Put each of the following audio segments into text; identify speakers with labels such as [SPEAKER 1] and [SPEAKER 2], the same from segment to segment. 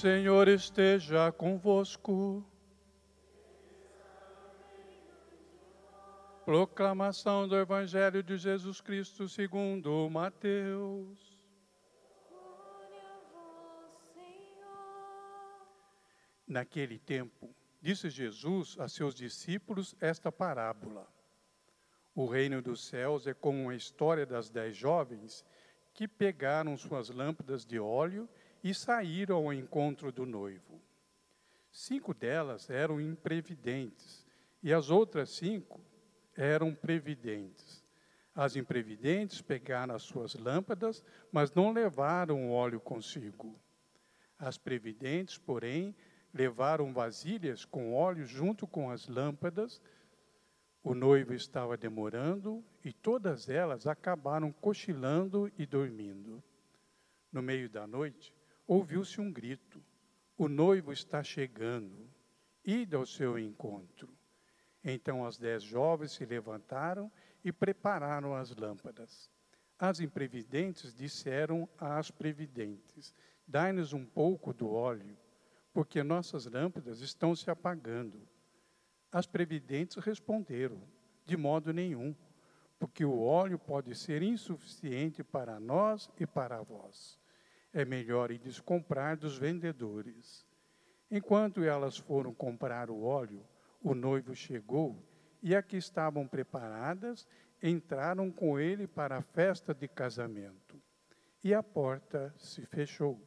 [SPEAKER 1] Senhor esteja convosco. Proclamação do Evangelho de Jesus Cristo segundo Mateus. Naquele tempo, disse Jesus a seus discípulos esta parábola. O reino dos céus é como a história das dez jovens que pegaram suas lâmpadas de óleo e saíram ao encontro do noivo. Cinco delas eram imprevidentes e as outras cinco eram previdentes. As imprevidentes pegaram as suas lâmpadas, mas não levaram o óleo consigo. As previdentes, porém, levaram vasilhas com óleo junto com as lâmpadas. O noivo estava demorando e todas elas acabaram cochilando e dormindo. No meio da noite, ouviu-se um grito: O noivo está chegando, ide ao seu encontro. Então as dez jovens se levantaram e prepararam as lâmpadas. As imprevidentes disseram às previdentes: Dai-nos um pouco do óleo porque nossas lâmpadas estão se apagando. As previdentes responderam: De modo nenhum, porque o óleo pode ser insuficiente para nós e para vós. É melhor ir comprar dos vendedores. Enquanto elas foram comprar o óleo, o noivo chegou e a que estavam preparadas entraram com ele para a festa de casamento. E a porta se fechou.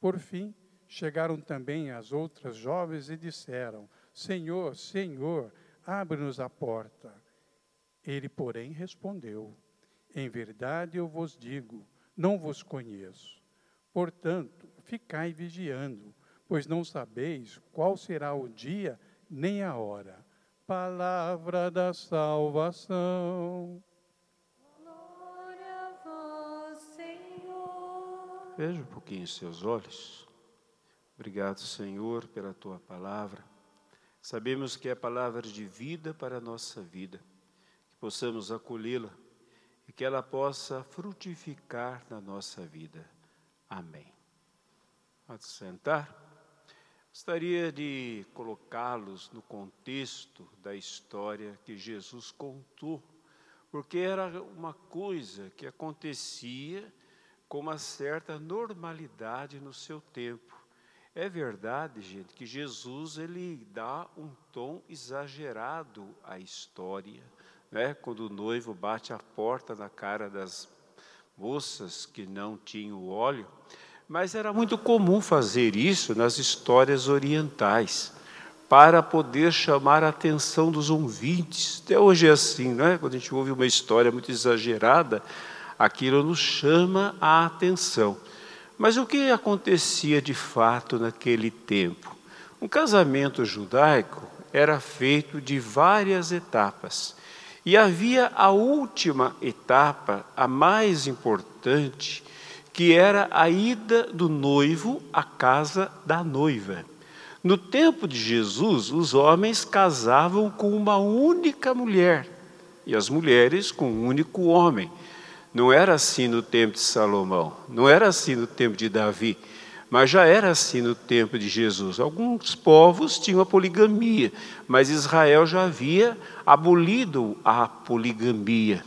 [SPEAKER 1] Por fim, Chegaram também as outras jovens e disseram: Senhor, Senhor, abre-nos a porta. Ele, porém, respondeu: Em verdade eu vos digo, não vos conheço. Portanto, ficai vigiando, pois não sabeis qual será o dia nem a hora. Palavra da salvação.
[SPEAKER 2] Glória a vós, Senhor.
[SPEAKER 3] Veja um pouquinho os seus olhos. Obrigado, Senhor, pela tua palavra. Sabemos que é palavra de vida para a nossa vida, que possamos acolhê-la e que ela possa frutificar na nossa vida. Amém. Pode sentar. Gostaria de colocá-los no contexto da história que Jesus contou, porque era uma coisa que acontecia com uma certa normalidade no seu tempo. É verdade, gente, que Jesus ele dá um tom exagerado à história, né? Quando o noivo bate a porta na cara das moças que não tinham óleo, mas era muito comum fazer isso nas histórias orientais para poder chamar a atenção dos ouvintes. Até hoje é assim, não é? Quando a gente ouve uma história muito exagerada, aquilo nos chama a atenção. Mas o que acontecia de fato naquele tempo? Um casamento judaico era feito de várias etapas. E havia a última etapa, a mais importante, que era a ida do noivo à casa da noiva. No tempo de Jesus, os homens casavam com uma única mulher e as mulheres com um único homem. Não era assim no tempo de Salomão, não era assim no tempo de Davi, mas já era assim no tempo de Jesus. Alguns povos tinham a poligamia, mas Israel já havia abolido a poligamia.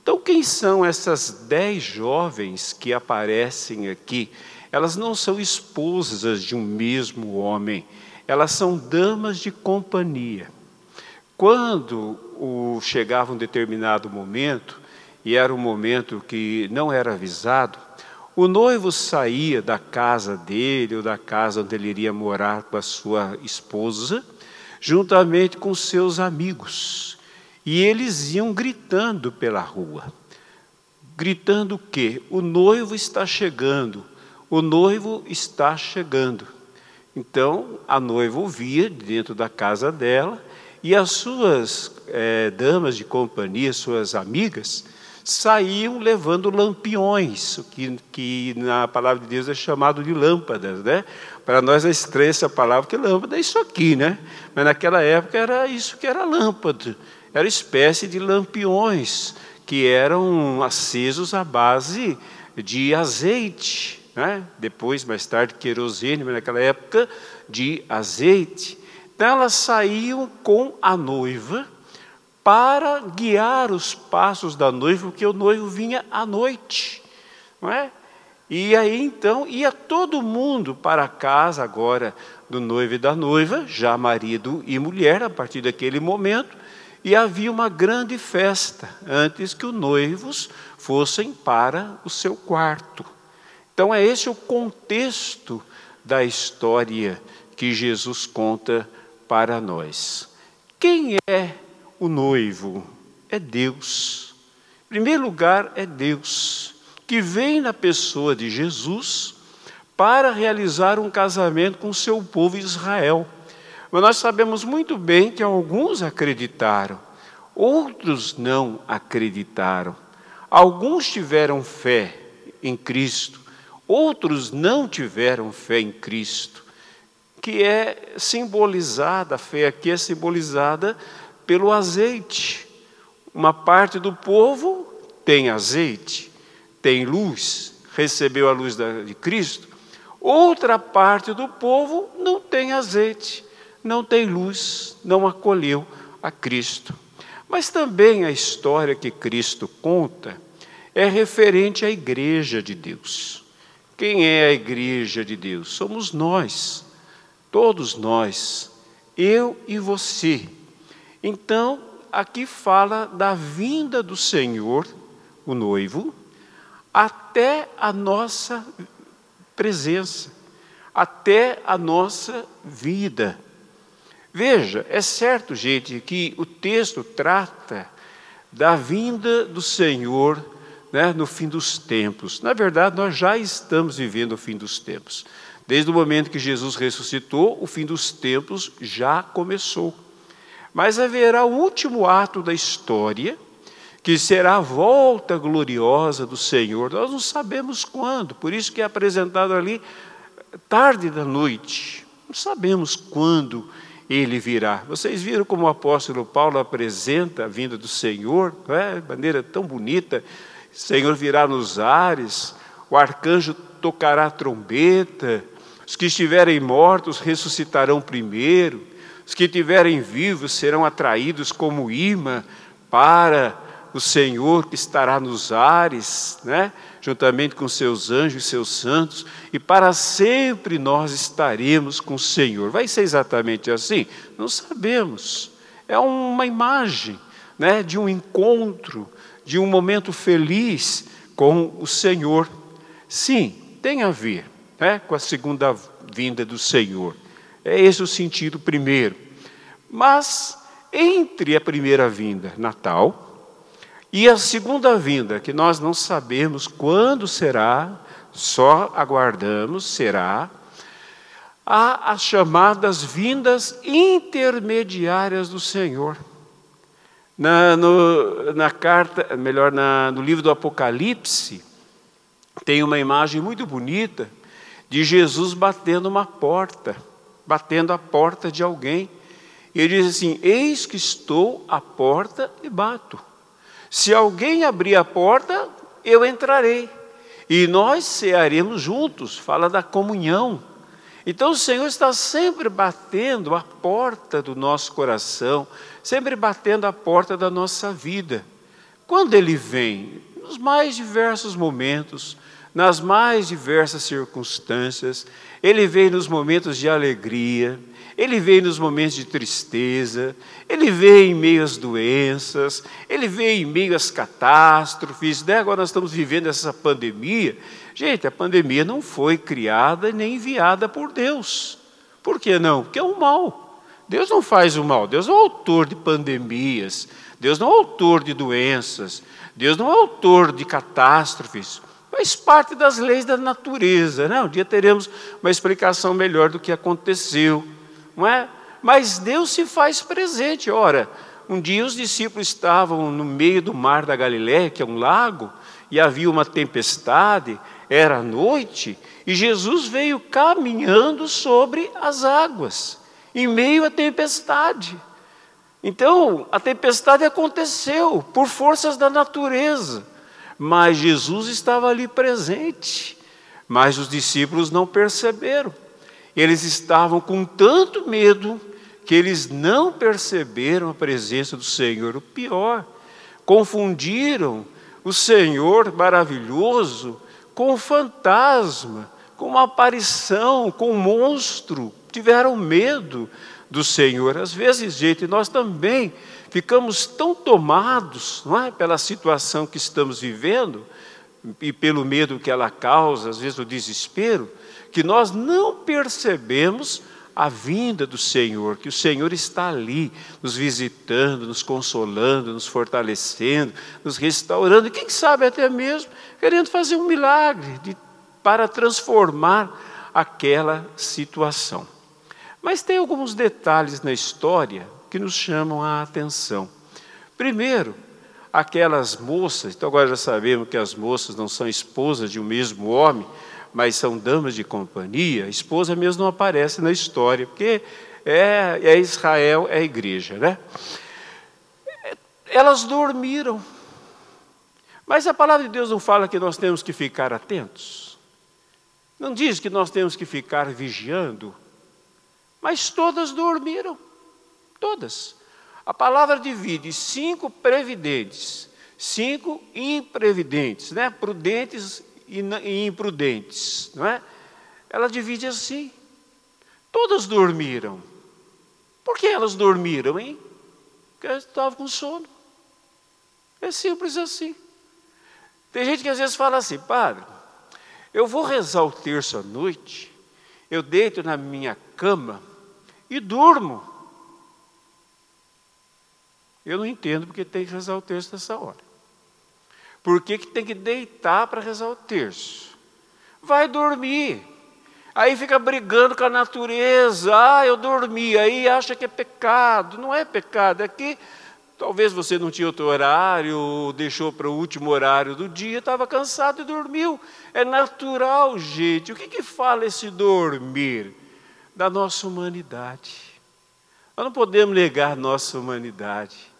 [SPEAKER 3] Então, quem são essas dez jovens que aparecem aqui? Elas não são esposas de um mesmo homem, elas são damas de companhia. Quando o, chegava um determinado momento, e era um momento que não era avisado, o noivo saía da casa dele ou da casa onde ele iria morar com a sua esposa, juntamente com seus amigos. E eles iam gritando pela rua. Gritando o quê? O noivo está chegando, o noivo está chegando. Então a noiva ouvia dentro da casa dela e as suas é, damas de companhia, suas amigas, saíam levando lampiões, que, que na palavra de Deus é chamado de lâmpadas, né? Para nós é estranha essa palavra, que lâmpada é isso aqui, né? Mas naquela época era isso que era lâmpada, era espécie de lampiões que eram acesos à base de azeite, né? depois, mais tarde, querosene, mas naquela época, de azeite. Então elas saíam com a noiva para guiar os passos da noiva, porque o noivo vinha à noite, não é? E aí então ia todo mundo para a casa agora do noivo e da noiva, já marido e mulher, a partir daquele momento, e havia uma grande festa antes que os noivos fossem para o seu quarto. Então é esse o contexto da história que Jesus conta para nós. Quem é o noivo? É Deus. Em primeiro lugar, é Deus, que vem na pessoa de Jesus para realizar um casamento com o seu povo Israel. Mas nós sabemos muito bem que alguns acreditaram, outros não acreditaram. Alguns tiveram fé em Cristo, outros não tiveram fé em Cristo, que é simbolizada, a fé aqui é simbolizada pelo azeite. Uma parte do povo tem azeite, tem luz, recebeu a luz de Cristo. Outra parte do povo não tem azeite, não tem luz, não acolheu a Cristo. Mas também a história que Cristo conta é referente à igreja de Deus. Quem é a igreja de Deus? Somos nós, todos nós, eu e você. Então, aqui fala da vinda do Senhor, o noivo, até a nossa presença, até a nossa vida. Veja, é certo, gente, que o texto trata da vinda do Senhor né, no fim dos tempos. Na verdade, nós já estamos vivendo o fim dos tempos. Desde o momento que Jesus ressuscitou, o fim dos tempos já começou. Mas haverá o último ato da história, que será a volta gloriosa do Senhor. Nós não sabemos quando, por isso que é apresentado ali tarde da noite. Não sabemos quando ele virá. Vocês viram como o apóstolo Paulo apresenta a vinda do Senhor, não é? de maneira tão bonita. O Senhor virá nos ares, o arcanjo tocará a trombeta, os que estiverem mortos ressuscitarão primeiro. Os que estiverem vivos serão atraídos como imã para o Senhor que estará nos ares, né? juntamente com seus anjos e seus santos, e para sempre nós estaremos com o Senhor. Vai ser exatamente assim? Não sabemos. É uma imagem né, de um encontro, de um momento feliz com o Senhor. Sim, tem a ver né, com a segunda vinda do Senhor. É esse o sentido primeiro. Mas entre a primeira vinda, Natal, e a segunda vinda, que nós não sabemos quando será, só aguardamos, será, há as chamadas vindas intermediárias do Senhor. Na, no, na carta, melhor, na, no livro do Apocalipse, tem uma imagem muito bonita de Jesus batendo uma porta batendo a porta de alguém. E ele diz assim: Eis que estou à porta e bato. Se alguém abrir a porta, eu entrarei. E nós cearemos juntos. Fala da comunhão. Então o Senhor está sempre batendo a porta do nosso coração, sempre batendo a porta da nossa vida. Quando Ele vem, nos mais diversos momentos, nas mais diversas circunstâncias, ele vem nos momentos de alegria, ele vem nos momentos de tristeza, ele vem em meio às doenças, ele vem em meio às catástrofes. Né? Agora nós estamos vivendo essa pandemia. Gente, a pandemia não foi criada nem enviada por Deus. Por que não? Porque é um mal. Deus não faz o mal, Deus não é autor de pandemias, Deus não é autor de doenças, Deus não é autor de catástrofes. Faz parte das leis da natureza. Né? Um dia teremos uma explicação melhor do que aconteceu. Não é? Mas Deus se faz presente. Ora, um dia os discípulos estavam no meio do mar da Galiléia, que é um lago, e havia uma tempestade, era noite, e Jesus veio caminhando sobre as águas, em meio à tempestade. Então, a tempestade aconteceu por forças da natureza mas Jesus estava ali presente. Mas os discípulos não perceberam. Eles estavam com tanto medo que eles não perceberam a presença do Senhor. O pior, confundiram o Senhor maravilhoso com o fantasma, com uma aparição, com um monstro. Tiveram medo do Senhor. Às vezes, gente, nós também ficamos tão tomados não é, pela situação que estamos vivendo e pelo medo que ela causa, às vezes o desespero, que nós não percebemos a vinda do Senhor, que o Senhor está ali, nos visitando, nos consolando, nos fortalecendo, nos restaurando, e quem sabe até mesmo querendo fazer um milagre de, para transformar aquela situação. Mas tem alguns detalhes na história que nos chamam a atenção. Primeiro, aquelas moças, então agora já sabemos que as moças não são esposas de um mesmo homem, mas são damas de companhia, a esposa mesmo não aparece na história, porque é, é Israel, é a igreja, né? Elas dormiram. Mas a palavra de Deus não fala que nós temos que ficar atentos. Não diz que nós temos que ficar vigiando. Mas todas dormiram. Todas. A palavra divide cinco previdentes, cinco imprevidentes, né? prudentes e imprudentes, não é? Ela divide assim. Todas dormiram. Por que elas dormiram, hein? Porque elas estavam com sono. É simples assim. Tem gente que às vezes fala assim, padre, eu vou rezar o terço à noite, eu deito na minha cama e durmo. Eu não entendo porque tem que rezar o terço nessa hora. Por que, que tem que deitar para rezar o terço? Vai dormir. Aí fica brigando com a natureza. Ah, eu dormi. Aí acha que é pecado. Não é pecado. É que talvez você não tinha outro horário, deixou para o último horário do dia, estava cansado e dormiu. É natural, gente. O que, que fala esse dormir? Da nossa humanidade. Nós não podemos negar nossa humanidade.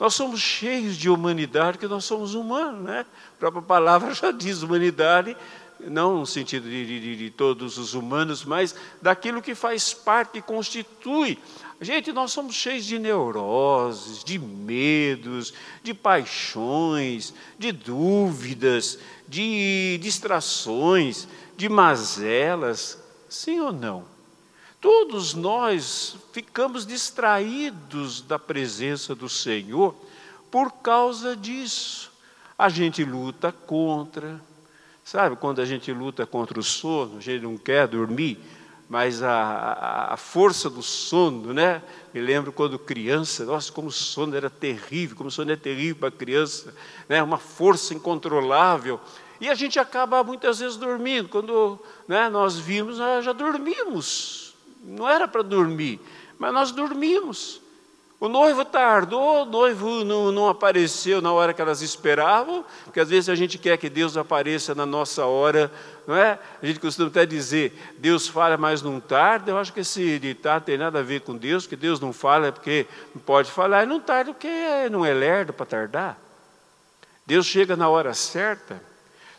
[SPEAKER 3] Nós somos cheios de humanidade, porque nós somos humanos, né? A própria palavra já diz humanidade, não no sentido de, de, de todos os humanos, mas daquilo que faz parte, que constitui. Gente, nós somos cheios de neuroses, de medos, de paixões, de dúvidas, de distrações, de mazelas. Sim ou não? Todos nós ficamos distraídos da presença do Senhor por causa disso. A gente luta contra, sabe, quando a gente luta contra o sono, a gente não quer dormir, mas a, a, a, força do sono, né? Me lembro quando criança, nossa, como o sono era terrível, como o sono é terrível para criança, né? Uma força incontrolável. E a gente acaba muitas vezes dormindo. Quando né, nós vimos, nós já dormimos não era para dormir, mas nós dormimos. O noivo tardou, o noivo não, não, apareceu na hora que elas esperavam, porque às vezes a gente quer que Deus apareça na nossa hora, não é? A gente costuma até dizer, Deus fala, mas não tarda. Eu acho que esse ditado tem nada a ver com Deus, que Deus não fala porque não pode falar, e não tarda porque não é lerdo para tardar. Deus chega na hora certa.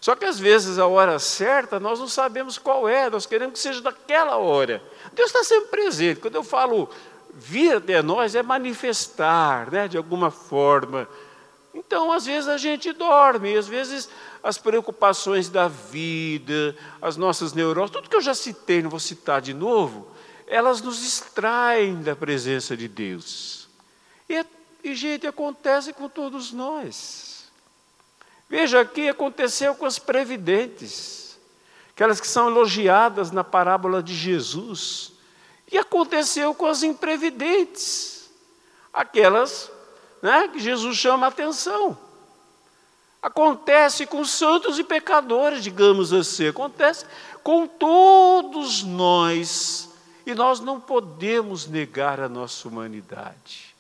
[SPEAKER 3] Só que às vezes a hora certa nós não sabemos qual é, nós queremos que seja daquela hora. Deus está sempre presente. Quando eu falo vir até nós, é manifestar, né, de alguma forma. Então, às vezes a gente dorme, às vezes as preocupações da vida, as nossas neuroses, tudo que eu já citei, não vou citar de novo, elas nos distraem da presença de Deus. E, e gente, acontece com todos nós. Veja aqui, aconteceu com as previdentes, aquelas que são elogiadas na parábola de Jesus, e aconteceu com as imprevidentes, aquelas né, que Jesus chama a atenção. Acontece com santos e pecadores, digamos assim, acontece com todos nós, e nós não podemos negar a nossa humanidade.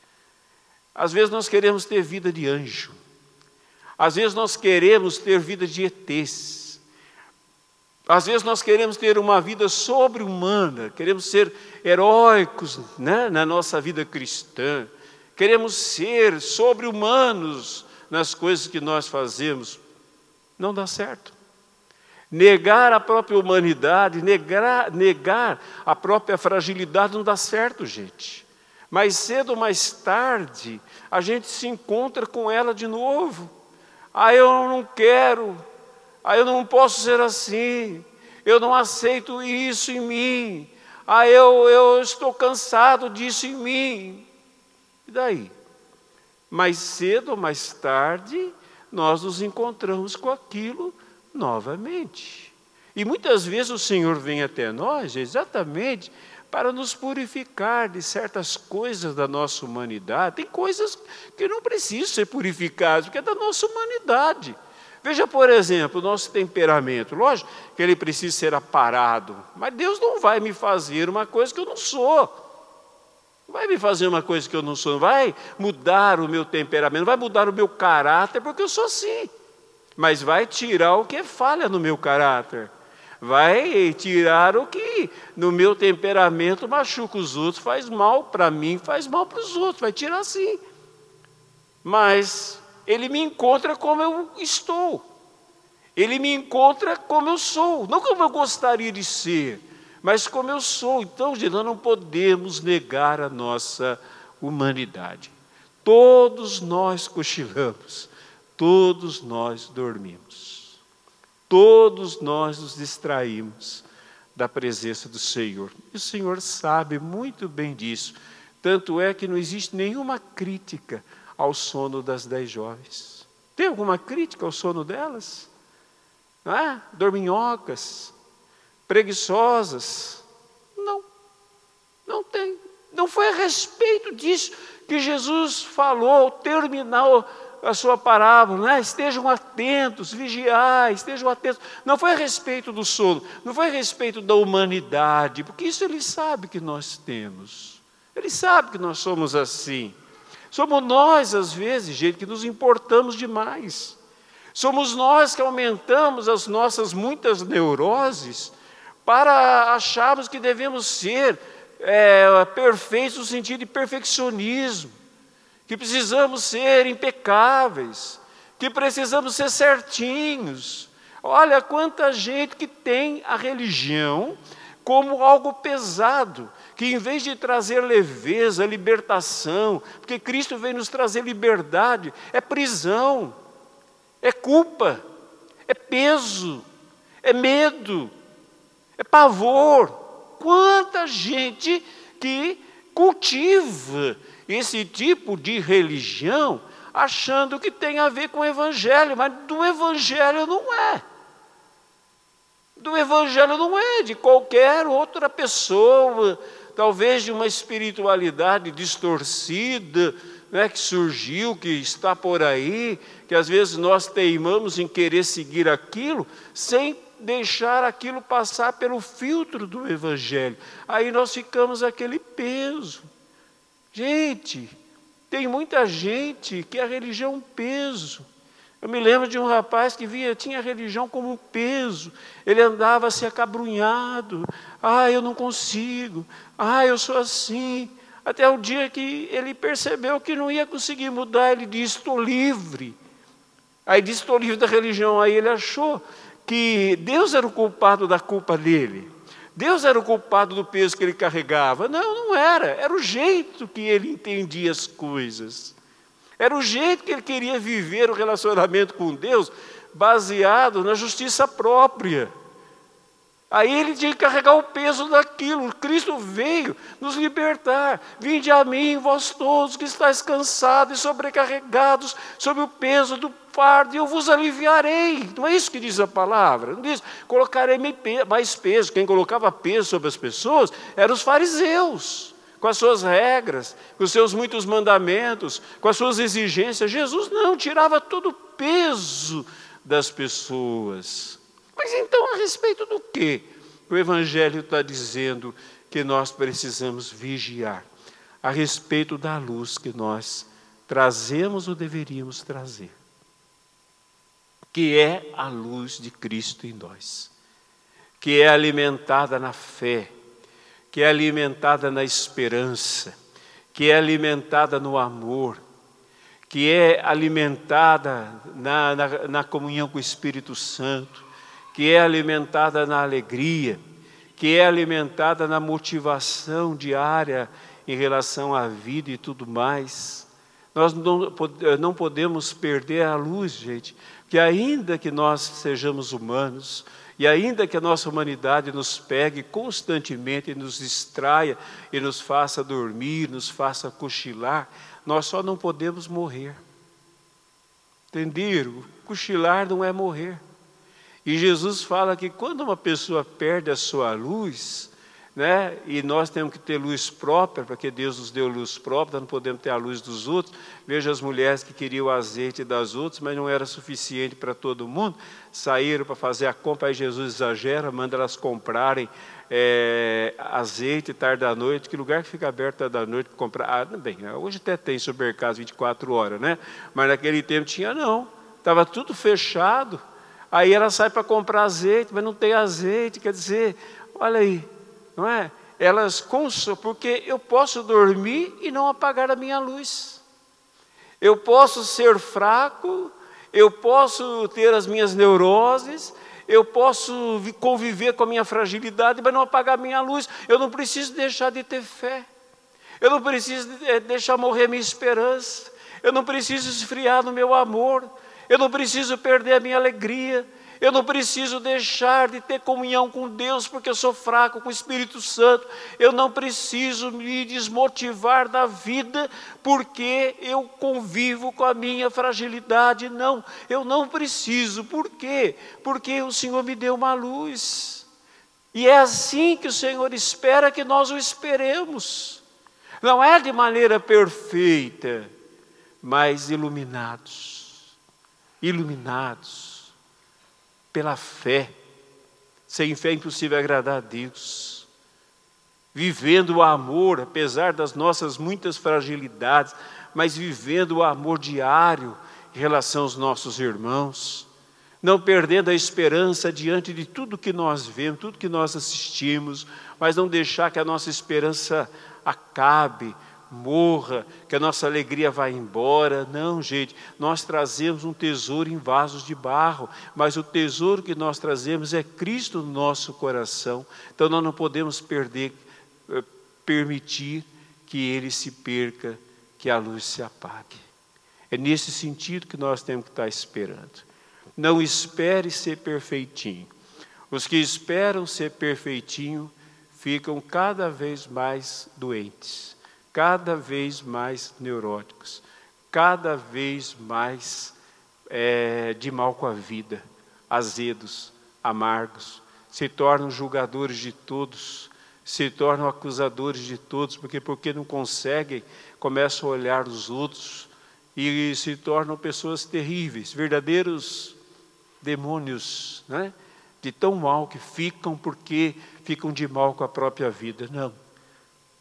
[SPEAKER 3] Às vezes nós queremos ter vida de anjo, às vezes nós queremos ter vida de ETs. Às vezes nós queremos ter uma vida sobre-humana, queremos ser heróicos né, na nossa vida cristã, queremos ser sobre-humanos nas coisas que nós fazemos. Não dá certo. Negar a própria humanidade, negar, negar a própria fragilidade não dá certo, gente. Mais cedo ou mais tarde, a gente se encontra com ela de novo. Ah, eu não quero, ah, eu não posso ser assim, eu não aceito isso em mim, ah, eu, eu estou cansado disso em mim. E daí? Mais cedo ou mais tarde, nós nos encontramos com aquilo novamente. E muitas vezes o Senhor vem até nós exatamente para nos purificar de certas coisas da nossa humanidade. Tem coisas que não precisam ser purificadas, porque é da nossa humanidade. Veja, por exemplo, o nosso temperamento. Lógico que ele precisa ser aparado, mas Deus não vai me fazer uma coisa que eu não sou. Não vai me fazer uma coisa que eu não sou, não vai mudar o meu temperamento, não vai mudar o meu caráter, porque eu sou assim. Mas vai tirar o que é falha no meu caráter. Vai tirar o que no meu temperamento machuca os outros, faz mal para mim, faz mal para os outros, vai tirar sim. Mas ele me encontra como eu estou. Ele me encontra como eu sou, não como eu gostaria de ser, mas como eu sou. Então, gente, nós não podemos negar a nossa humanidade. Todos nós cochilamos, todos nós dormimos, todos nós nos distraímos da presença do Senhor. E o Senhor sabe muito bem disso. Tanto é que não existe nenhuma crítica ao sono das dez jovens. Tem alguma crítica ao sono delas? Não é? Dorminhocas, preguiçosas. Não, não tem. Não foi a respeito disso que Jesus falou ao terminar a sua parábola, né? estejam atentos, vigiai, estejam atentos. Não foi a respeito do sono, não foi a respeito da humanidade, porque isso ele sabe que nós temos. Ele sabe que nós somos assim. Somos nós, às vezes, gente, que nos importamos demais. Somos nós que aumentamos as nossas muitas neuroses para acharmos que devemos ser é, perfeitos no sentido de perfeccionismo, que precisamos ser impecáveis, que precisamos ser certinhos. Olha quanta gente que tem a religião como algo pesado, que em vez de trazer leveza, libertação, porque Cristo veio nos trazer liberdade, é prisão, é culpa, é peso, é medo, é pavor. Quanta gente que cultiva esse tipo de religião achando que tem a ver com o Evangelho, mas do Evangelho não é do Evangelho não é de qualquer outra pessoa, talvez de uma espiritualidade distorcida, né, que surgiu, que está por aí, que às vezes nós teimamos em querer seguir aquilo, sem deixar aquilo passar pelo filtro do Evangelho. Aí nós ficamos aquele peso. Gente, tem muita gente que a religião é um peso. Eu me lembro de um rapaz que via, tinha a religião como um peso, ele andava assim acabrunhado, ah, eu não consigo, ah, eu sou assim. Até o dia que ele percebeu que não ia conseguir mudar, ele disse: Estou livre. Aí disse: Estou livre da religião. Aí ele achou que Deus era o culpado da culpa dele. Deus era o culpado do peso que ele carregava. Não, não era. Era o jeito que ele entendia as coisas. Era o jeito que ele queria viver o relacionamento com Deus, baseado na justiça própria. Aí ele que carregar o peso daquilo. Cristo veio nos libertar. Vinde a mim, vós todos que estáis cansados e sobrecarregados sob o peso do fardo, e eu vos aliviarei. Não é isso que diz a palavra? Não diz, colocarei mais peso. Quem colocava peso sobre as pessoas eram os fariseus com as suas regras, com os seus muitos mandamentos, com as suas exigências. Jesus não, tirava todo o peso das pessoas. Mas então, a respeito do que? O Evangelho está dizendo que nós precisamos vigiar a respeito da luz que nós trazemos ou deveríamos trazer, que é a luz de Cristo em nós, que é alimentada na fé que é alimentada na esperança, que é alimentada no amor, que é alimentada na, na, na comunhão com o Espírito Santo, que é alimentada na alegria, que é alimentada na motivação diária em relação à vida e tudo mais. Nós não, não podemos perder a luz, gente, que ainda que nós sejamos humanos, e ainda que a nossa humanidade nos pegue constantemente nos distraia e nos faça dormir, nos faça cochilar, nós só não podemos morrer. Entenderam? Cochilar não é morrer. E Jesus fala que quando uma pessoa perde a sua luz, né? E nós temos que ter luz própria, porque Deus nos deu luz própria, não podemos ter a luz dos outros. Veja as mulheres que queriam o azeite das outras, mas não era suficiente para todo mundo. Saíram para fazer a compra, aí Jesus exagera, manda elas comprarem é, azeite tarde da noite. Que lugar que fica aberto tarde da noite para comprar? Ah, bem, hoje até tem supermercado 24 horas, né? Mas naquele tempo tinha não. Estava tudo fechado. Aí ela sai para comprar azeite, mas não tem azeite. Quer dizer, olha aí, não é? Elas consolam, porque eu posso dormir e não apagar a minha luz. Eu posso ser fraco, eu posso ter as minhas neuroses, eu posso conviver com a minha fragilidade, mas não apagar a minha luz. Eu não preciso deixar de ter fé. Eu não preciso eh, deixar morrer minha esperança. Eu não preciso esfriar no meu amor. Eu não preciso perder a minha alegria. Eu não preciso deixar de ter comunhão com Deus porque eu sou fraco com o Espírito Santo. Eu não preciso me desmotivar da vida porque eu convivo com a minha fragilidade. Não, eu não preciso. Por quê? Porque o Senhor me deu uma luz. E é assim que o Senhor espera que nós o esperemos. Não é de maneira perfeita, mas iluminados. Iluminados pela fé. Sem fé é impossível agradar a Deus. Vivendo o amor, apesar das nossas muitas fragilidades, mas vivendo o amor diário em relação aos nossos irmãos. Não perdendo a esperança diante de tudo que nós vemos, tudo que nós assistimos, mas não deixar que a nossa esperança acabe, morra, que a nossa alegria vá embora. Não, gente, nós trazemos um tesouro em vasos de barro, mas o tesouro que nós trazemos é Cristo no nosso coração. Então nós não podemos perder, eh, permitir que ele se perca, que a luz se apague. É nesse sentido que nós temos que estar esperando. Não espere ser perfeitinho. Os que esperam ser perfeitinho ficam cada vez mais doentes cada vez mais neuróticos, cada vez mais é, de mal com a vida, azedos, amargos, se tornam julgadores de todos, se tornam acusadores de todos, porque porque não conseguem, começam a olhar os outros e se tornam pessoas terríveis, verdadeiros demônios, né? de tão mal que ficam porque ficam de mal com a própria vida. Não.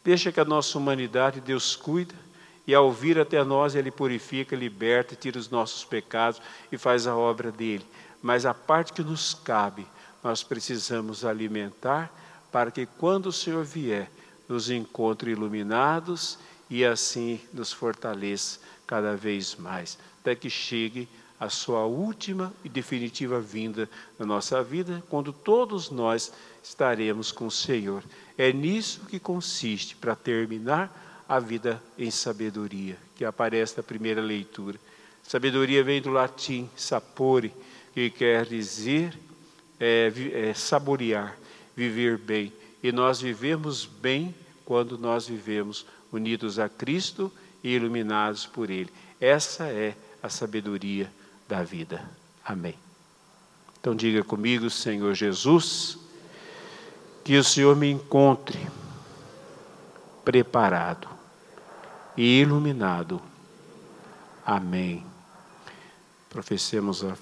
[SPEAKER 3] Deixa que a nossa humanidade Deus cuida e ao vir até nós Ele purifica, liberta, tira os nossos pecados e faz a obra dele. Mas a parte que nos cabe, nós precisamos alimentar para que quando o Senhor vier, nos encontre iluminados e assim nos fortaleça cada vez mais, até que chegue a sua última e definitiva vinda na nossa vida, quando todos nós estaremos com o Senhor. É nisso que consiste, para terminar, a vida em sabedoria, que aparece na primeira leitura. Sabedoria vem do latim sapore, que quer dizer é, é, saborear, viver bem. E nós vivemos bem quando nós vivemos unidos a Cristo e iluminados por Ele. Essa é a sabedoria da vida. Amém. Então diga comigo, Senhor Jesus, que o Senhor me encontre preparado e iluminado. Amém. Professemos a